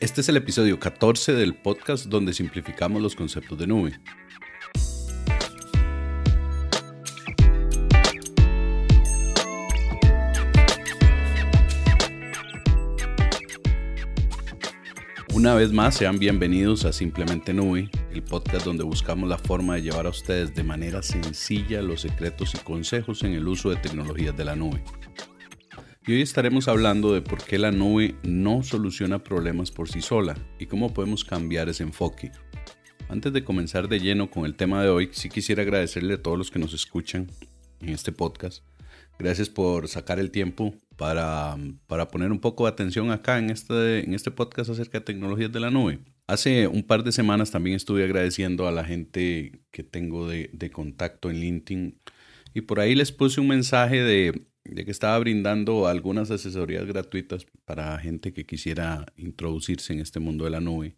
Este es el episodio 14 del podcast donde simplificamos los conceptos de nube. Una vez más, sean bienvenidos a Simplemente Nube, el podcast donde buscamos la forma de llevar a ustedes de manera sencilla los secretos y consejos en el uso de tecnologías de la nube. Y hoy estaremos hablando de por qué la nube no soluciona problemas por sí sola y cómo podemos cambiar ese enfoque. Antes de comenzar de lleno con el tema de hoy, sí quisiera agradecerle a todos los que nos escuchan en este podcast. Gracias por sacar el tiempo para, para poner un poco de atención acá en este, en este podcast acerca de tecnologías de la nube. Hace un par de semanas también estuve agradeciendo a la gente que tengo de, de contacto en LinkedIn y por ahí les puse un mensaje de de que estaba brindando algunas asesorías gratuitas para gente que quisiera introducirse en este mundo de la nube.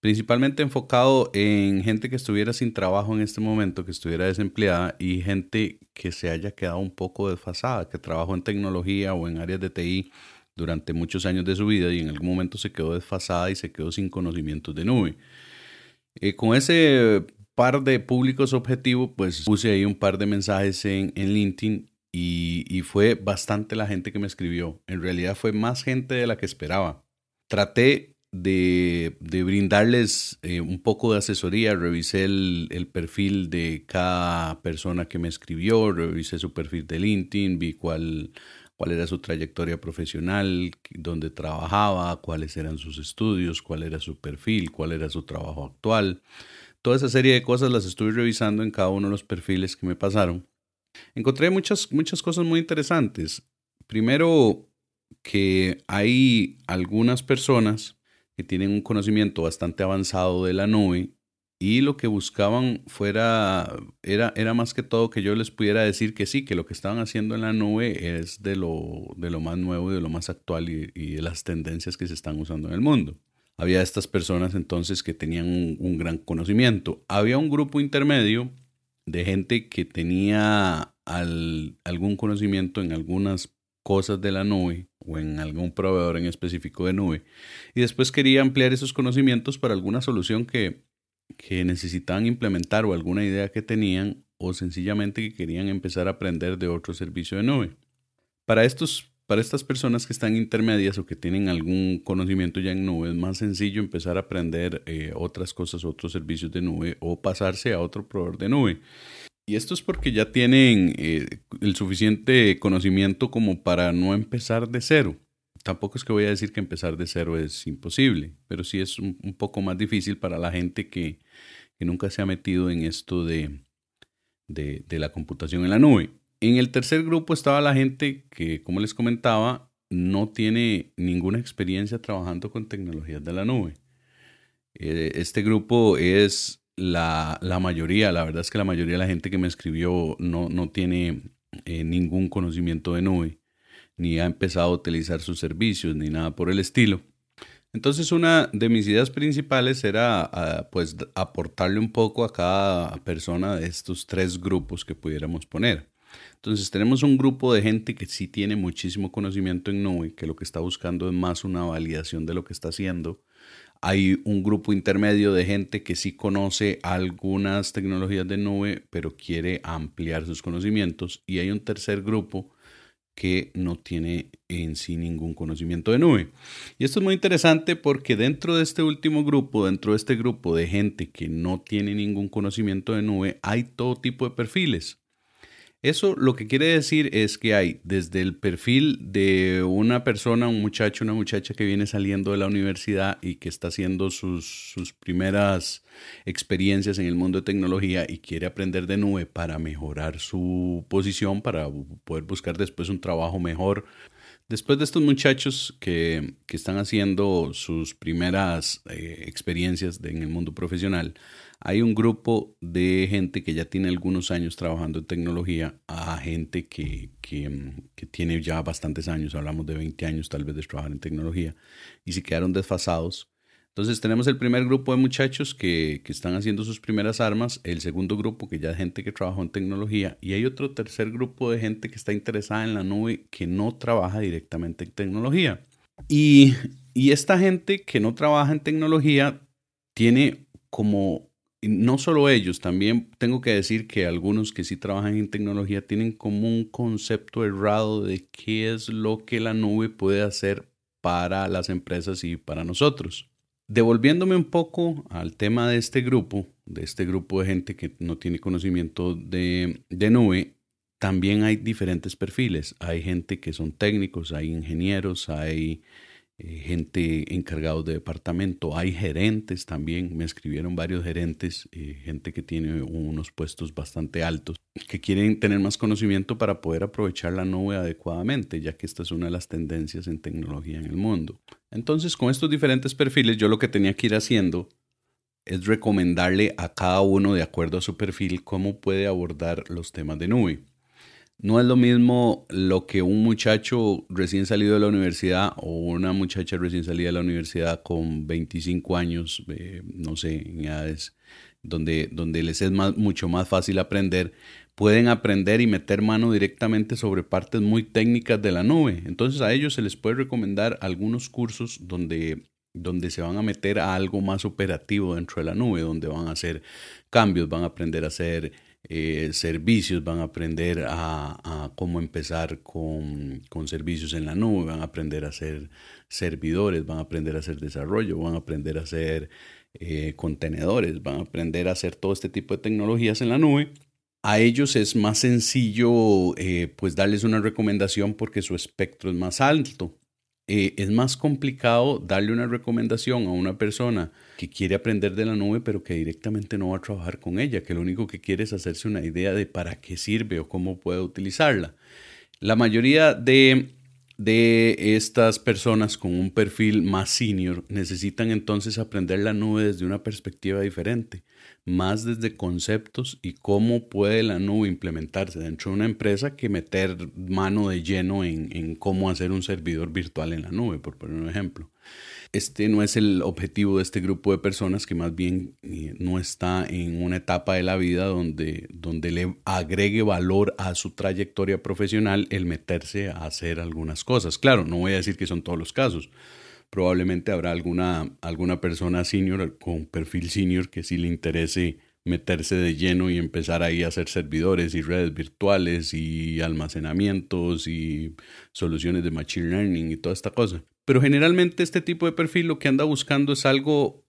Principalmente enfocado en gente que estuviera sin trabajo en este momento, que estuviera desempleada y gente que se haya quedado un poco desfasada, que trabajó en tecnología o en áreas de TI durante muchos años de su vida y en algún momento se quedó desfasada y se quedó sin conocimientos de nube. Eh, con ese par de públicos objetivos, pues puse ahí un par de mensajes en, en LinkedIn y, fue bastante la gente que me escribió. En realidad fue más gente de la que esperaba. Traté de, brindarles eh, un poco de asesoría, revisé el, perfil de cada persona que me escribió, revisé su perfil de LinkedIn, vi cuál, cuál era su trayectoria profesional, dónde trabajaba, cuáles eran sus estudios, cuál era su perfil, cuál era su trabajo actual. Toda esa serie de cosas las estuve revisando en cada uno de los perfiles que me pasaron Encontré muchas, muchas cosas muy interesantes. Primero, que hay algunas personas que tienen un conocimiento bastante avanzado de la nube y lo que buscaban fuera, era, era más que todo que yo les pudiera decir que sí, que lo que estaban haciendo en la nube es de lo, de lo más nuevo y de lo más actual y, de las tendencias que se están usando en el mundo. Había estas personas entonces que tenían un gran conocimiento. Había un grupo intermedio de gente que tenía algún conocimiento en algunas cosas de la nube o en algún proveedor en específico de nube y después quería ampliar esos conocimientos para alguna solución que, que necesitaban implementar o alguna idea que tenían o sencillamente que querían empezar a aprender de otro servicio de nube. Para estos para estas personas que están intermedias o que tienen algún conocimiento ya en nube, es más sencillo empezar a aprender eh, otras cosas, otros servicios de nube o pasarse a otro proveedor de nube. Y esto es porque ya tienen eh, el suficiente conocimiento como para no empezar de cero. Tampoco es que voy a decir que empezar de cero es imposible, pero sí es un, poco más difícil para la gente que, nunca se ha metido en esto de, de la computación en la nube. En el tercer grupo estaba la gente que, como les comentaba, no tiene ninguna experiencia trabajando con tecnologías de la nube. Eh, este grupo es la, mayoría, la verdad es que la mayoría de la gente que me escribió no, no tiene eh, ningún conocimiento de nube, ni ha empezado a utilizar sus servicios, ni nada por el estilo. Entonces una de mis ideas principales era ah, pues aportarle un poco a cada persona de estos tres grupos que pudiéramos poner. Entonces tenemos un grupo de gente que sí tiene muchísimo conocimiento en nube, que lo que está buscando es más una validación de lo que está haciendo. Hay un grupo intermedio de gente que sí conoce algunas tecnologías de nube, pero quiere ampliar sus conocimientos. Y hay un tercer grupo que no tiene en sí ningún conocimiento de nube. Y esto es muy interesante porque dentro de este último grupo, dentro de este grupo de gente que no tiene ningún conocimiento de nube, hay todo tipo de perfiles. Eso lo que quiere decir es que hay desde el perfil de una persona, un muchacho, una muchacha que viene saliendo de la universidad y que está haciendo sus, sus primeras experiencias en el mundo de tecnología y quiere aprender de nube para mejorar su posición, para poder buscar después un trabajo mejor. Después de estos muchachos que, están haciendo sus primeras eh, experiencias en el mundo profesional, hay un grupo de gente que ya tiene algunos años trabajando en tecnología a gente que, que, tiene ya bastantes años, hablamos de 20 años tal vez de trabajar en tecnología, y se quedaron desfasados. Entonces tenemos el primer grupo de muchachos que, que, están haciendo sus primeras armas, el segundo grupo que ya es gente que trabajó en tecnología y hay otro tercer grupo de gente que está interesada en la nube que no trabaja directamente en tecnología. Y, y esta gente que no trabaja en tecnología tiene como no solo ellos, también tengo que decir que algunos que sí trabajan en tecnología tienen como un concepto errado de qué es lo que la nube puede hacer para las empresas y para nosotros. Devolviéndome un poco al tema de este grupo, de este grupo de gente que no tiene conocimiento de, de nube, también hay diferentes perfiles. Hay gente que son técnicos, hay ingenieros, hay eh, gente encargados de departamento, hay gerentes también, me escribieron varios gerentes, eh, gente que tiene unos puestos bastante altos, que quieren tener más conocimiento para poder aprovechar la nube adecuadamente, ya que esta es una de las tendencias en tecnología en el mundo. Entonces, con estos diferentes perfiles, yo lo que tenía que ir haciendo es recomendarle a cada uno, de acuerdo a su perfil, cómo puede abordar los temas de nube. No es lo mismo lo que un muchacho recién salido de la universidad o una muchacha recién salida de la universidad con 25 años, eh, no sé, en edades donde, donde les es mucho más fácil aprender, pueden aprender y meter mano directamente sobre partes muy técnicas de la nube. Entonces a ellos se les puede recomendar algunos cursos donde donde se van a meter a algo más operativo dentro de la nube, donde van a hacer cambios, van a aprender a hacer eh, servicios, van a aprender a, cómo empezar con, servicios en la nube, van a aprender a hacer servidores, van a aprender a hacer desarrollo, van a aprender a hacer eh, contenedores, van a aprender a hacer todo este tipo de tecnologías en la nube. A ellos es más sencillo eh, pues darles una recomendación porque su espectro es más alto. Eh, es más complicado darle una recomendación a una persona que quiere aprender de la nube, pero que directamente no va a trabajar con ella, que lo único que quiere es hacerse una idea de para qué sirve o cómo puede utilizarla. La mayoría de, de estas personas con un perfil más senior necesitan entonces aprender la nube desde una perspectiva diferente más desde conceptos y cómo puede la nube implementarse dentro de una empresa que meter mano de lleno en, cómo hacer un servidor virtual en la nube, por poner un ejemplo. Este no es el objetivo de este grupo de personas que más bien eh, no está en una etapa de la vida donde, donde le agregue valor a su trayectoria profesional el meterse a hacer algunas cosas. Claro, no voy a decir que son todos los casos probablemente habrá alguna, alguna persona senior con perfil senior que sí le interese meterse de lleno y empezar ahí a hacer servidores y redes virtuales y almacenamientos y soluciones de machine learning y toda esta cosa. Pero generalmente este tipo de perfil lo que anda buscando es algo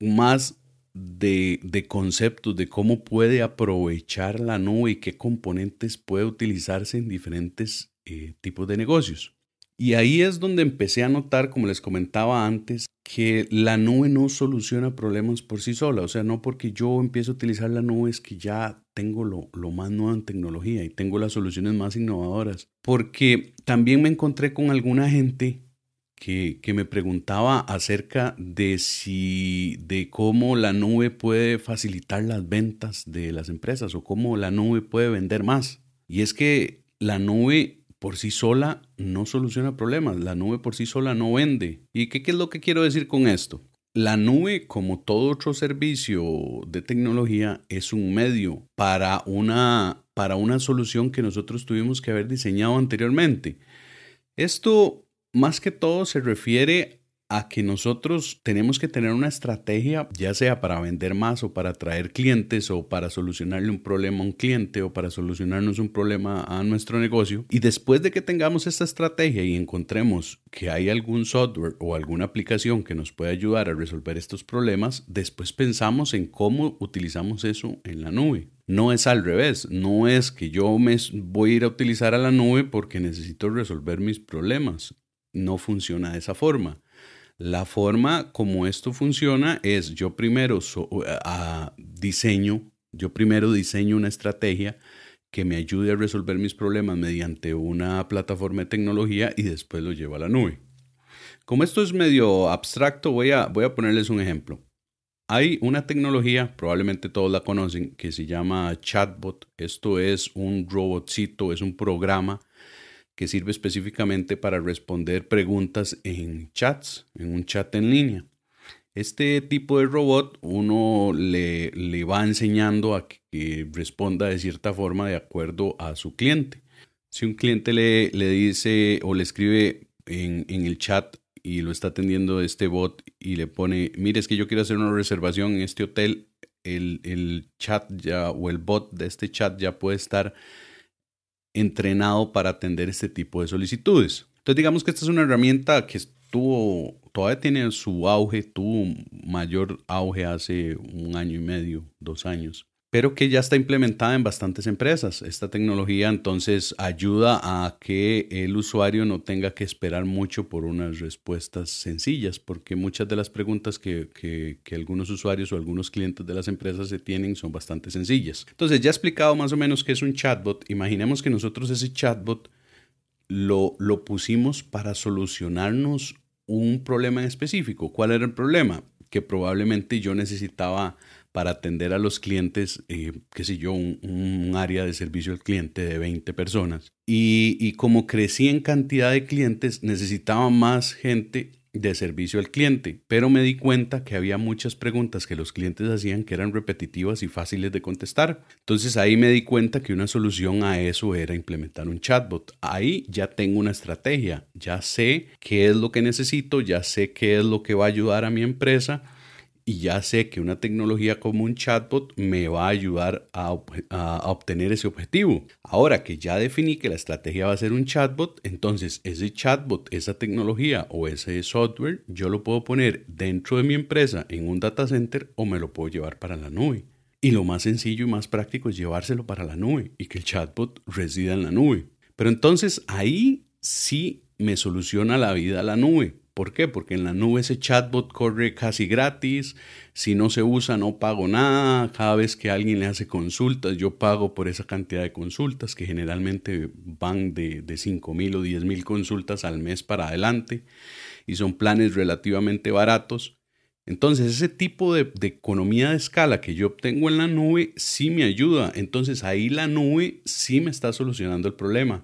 más de, de conceptos, de cómo puede aprovechar la nube y qué componentes puede utilizarse en diferentes eh, tipos de negocios. Y ahí es donde empecé a notar, como les comentaba antes, que la nube no soluciona problemas por sí sola. O sea, no porque yo empiezo a utilizar la nube es que ya tengo lo, más nuevo en tecnología y tengo las soluciones más innovadoras. Porque también me encontré con alguna gente que, que, me preguntaba acerca de si, de cómo la nube puede facilitar las ventas de las empresas o cómo la nube puede vender más. Y es que la nube por sí sola no soluciona problemas, la nube por sí sola no vende. ¿Y qué, es lo que quiero decir con esto? La nube, como todo otro servicio de tecnología, es un medio para una, para una solución que nosotros tuvimos que haber diseñado anteriormente. Esto más que todo se refiere a que nosotros tenemos que tener una estrategia, ya sea para vender más o para atraer clientes o para solucionarle un problema a un cliente o para solucionarnos un problema a nuestro negocio. Y después de que tengamos esta estrategia y encontremos que hay algún software o alguna aplicación que nos puede ayudar a resolver estos problemas, después pensamos en cómo utilizamos eso en la nube. No es al revés, no es que yo me voy a ir a utilizar a la nube porque necesito resolver mis problemas. No funciona de esa forma la forma como esto funciona es yo primero diseño, yo primero diseño una estrategia que me ayude a resolver mis problemas mediante una plataforma de tecnología y después lo llevo a la nube. Como esto es medio abstracto, voy a, voy a ponerles un ejemplo. Hay una tecnología, probablemente todos la conocen, que se llama chatbot. Esto es un robotcito, es un programa que sirve específicamente para responder preguntas en chats, en un chat en línea. Este tipo de robot uno le, le va enseñando a que responda de cierta forma de acuerdo a su cliente. Si un cliente le, le dice o le escribe en, en, el chat y lo está atendiendo este bot y le pone, mire, es que yo quiero hacer una reservación en este hotel, el, el chat ya o el bot de este chat ya puede estar entrenado para atender este tipo de solicitudes. Entonces digamos que esta es una herramienta que estuvo, todavía tiene su auge, tuvo mayor auge hace un año y medio, dos años pero que ya está implementada en bastantes empresas. Esta tecnología entonces ayuda a que el usuario no tenga que esperar mucho por unas respuestas sencillas, porque muchas de las preguntas que, que, algunos usuarios o algunos clientes de las empresas se tienen son bastante sencillas. Entonces ya he explicado más o menos qué es un chatbot. Imaginemos que nosotros ese chatbot lo, lo pusimos para solucionarnos un problema en específico. ¿Cuál era el problema? Que probablemente yo necesitaba para atender a los clientes, eh, qué sé yo, un, área de servicio al cliente de 20 personas. Y, y como crecí en cantidad de clientes, necesitaba más gente de servicio al cliente, pero me di cuenta que había muchas preguntas que los clientes hacían que eran repetitivas y fáciles de contestar. Entonces ahí me di cuenta que una solución a eso era implementar un chatbot. Ahí ya tengo una estrategia, ya sé qué es lo que necesito, ya sé qué es lo que va a ayudar a mi empresa y ya sé que una tecnología como un chatbot me va a ayudar a, obtener ese objetivo. Ahora que ya definí que la estrategia va a ser un chatbot, entonces ese chatbot, esa tecnología o ese software, yo lo puedo poner dentro de mi empresa en un data center o me lo puedo llevar para la nube. Y lo más sencillo y más práctico es llevárselo para la nube y que el chatbot resida en la nube. Pero entonces ahí sí me soluciona la vida la nube ¿Por qué? Porque en la nube ese chatbot corre casi gratis, si no se usa no pago nada, cada vez que alguien le hace consultas yo pago por esa cantidad de consultas que generalmente van de, de 5 mil o 10 mil consultas al mes para adelante y son planes relativamente baratos. Entonces ese tipo de, de economía de escala que yo obtengo en la nube sí me ayuda. Entonces ahí la nube sí me está solucionando el problema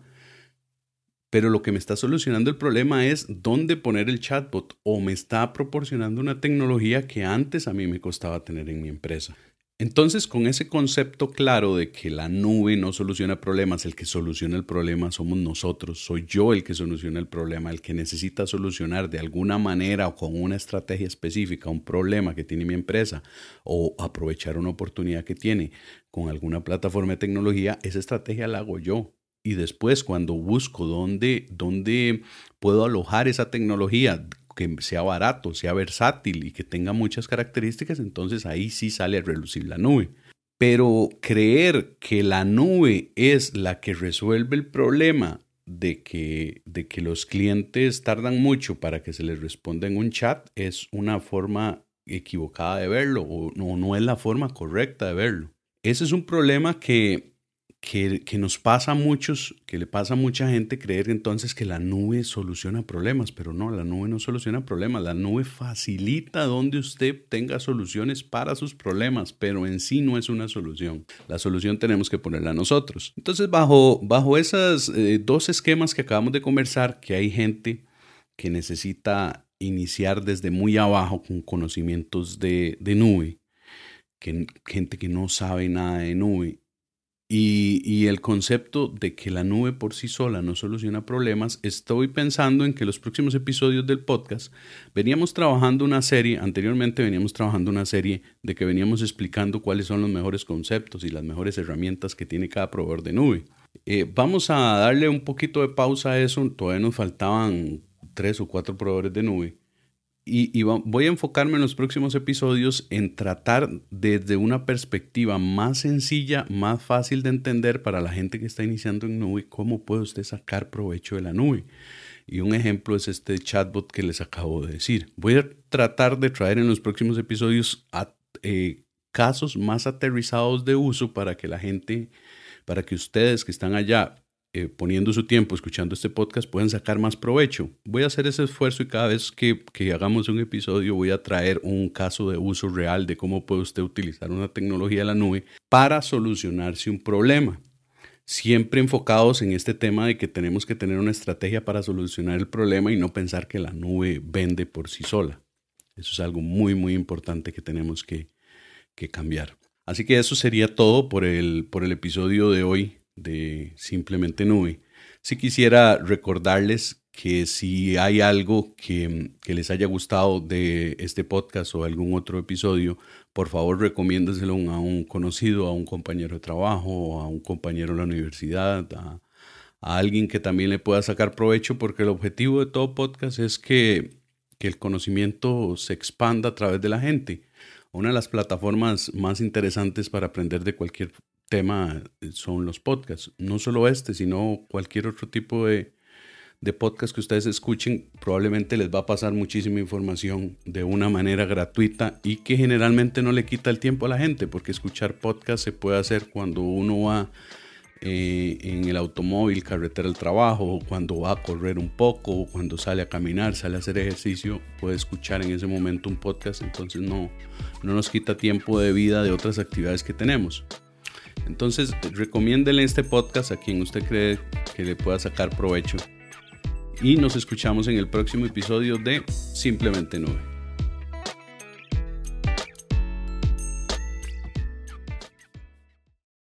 pero lo que me está solucionando el problema es dónde poner el chatbot o me está proporcionando una tecnología que antes a mí me costaba tener en mi empresa. Entonces, con ese concepto claro de que la nube no soluciona problemas, el que soluciona el problema somos nosotros, soy yo el que soluciona el problema, el que necesita solucionar de alguna manera o con una estrategia específica un problema que tiene mi empresa o aprovechar una oportunidad que tiene con alguna plataforma de tecnología, esa estrategia la hago yo y después cuando busco dónde, dónde puedo alojar esa tecnología que sea barato, sea versátil y que tenga muchas características, entonces ahí sí sale a relucir la nube. Pero creer que la nube es la que resuelve el problema de que, de que los clientes tardan mucho para que se les responda en un chat es una forma equivocada de verlo o no, no es la forma correcta de verlo. Ese es un problema que que, nos pasa a muchos, que le pasa a mucha gente creer entonces que la nube soluciona problemas, pero no, la nube no soluciona problemas, la nube facilita donde usted tenga soluciones para sus problemas, pero en sí no es una solución. La solución tenemos que ponerla nosotros. Entonces, bajo, bajo esos eh, dos esquemas que acabamos de conversar, que hay gente que necesita iniciar desde muy abajo con conocimientos de, de nube, que, gente que no sabe nada de nube y, el concepto de que la nube por sí sola no soluciona problemas, estoy pensando en que los próximos episodios del podcast veníamos trabajando una serie, anteriormente veníamos trabajando una serie de que veníamos explicando cuáles son los mejores conceptos y las mejores herramientas que tiene cada proveedor de nube. Eh, vamos a darle un poquito de pausa a eso, todavía nos faltaban tres o cuatro proveedores de nube y, voy a enfocarme en los próximos episodios en tratar desde una perspectiva más sencilla, más fácil de entender para la gente que está iniciando en nube, cómo puede usted sacar provecho de la nube. Y un ejemplo es este chatbot que les acabo de decir. Voy a tratar de traer en los próximos episodios eh, casos más aterrizados de uso para que la gente, para que ustedes que están allá eh, poniendo su tiempo escuchando este podcast pueden sacar más provecho. Voy a hacer ese esfuerzo y cada vez que, que, hagamos un episodio voy a traer un caso de uso real de cómo puede usted utilizar una tecnología de la nube para solucionarse un problema. Siempre enfocados en este tema de que tenemos que tener una estrategia para solucionar el problema y no pensar que la nube vende por sí sola. Eso es algo muy, muy importante que tenemos que, que cambiar. Así que eso sería todo por el, por el episodio de hoy de Simplemente Nube. Si quisiera recordarles que si hay algo que, les haya gustado de este podcast o algún otro episodio, por favor recomiéndeselo a un conocido, a un compañero de trabajo, a un compañero de la universidad, a, a alguien que también le pueda sacar provecho, porque el objetivo de todo podcast es que, que el conocimiento se expanda a través de la gente. Una de las plataformas más interesantes para aprender de cualquier tema son los podcasts. No solo este, sino cualquier otro tipo de, de podcast que ustedes escuchen, probablemente les va a pasar muchísima información de una manera gratuita y que generalmente no le quita el tiempo a la gente, porque escuchar podcast se puede hacer cuando uno va eh, en el automóvil, carretera al trabajo, cuando va a correr un poco, cuando sale a caminar, sale a hacer ejercicio, puede escuchar en ese momento un podcast, entonces no, no nos quita tiempo de vida de otras actividades que tenemos. Entonces, recomiéndele este podcast a quien usted cree que le pueda sacar provecho y nos escuchamos en el próximo episodio de Simplemente Nube.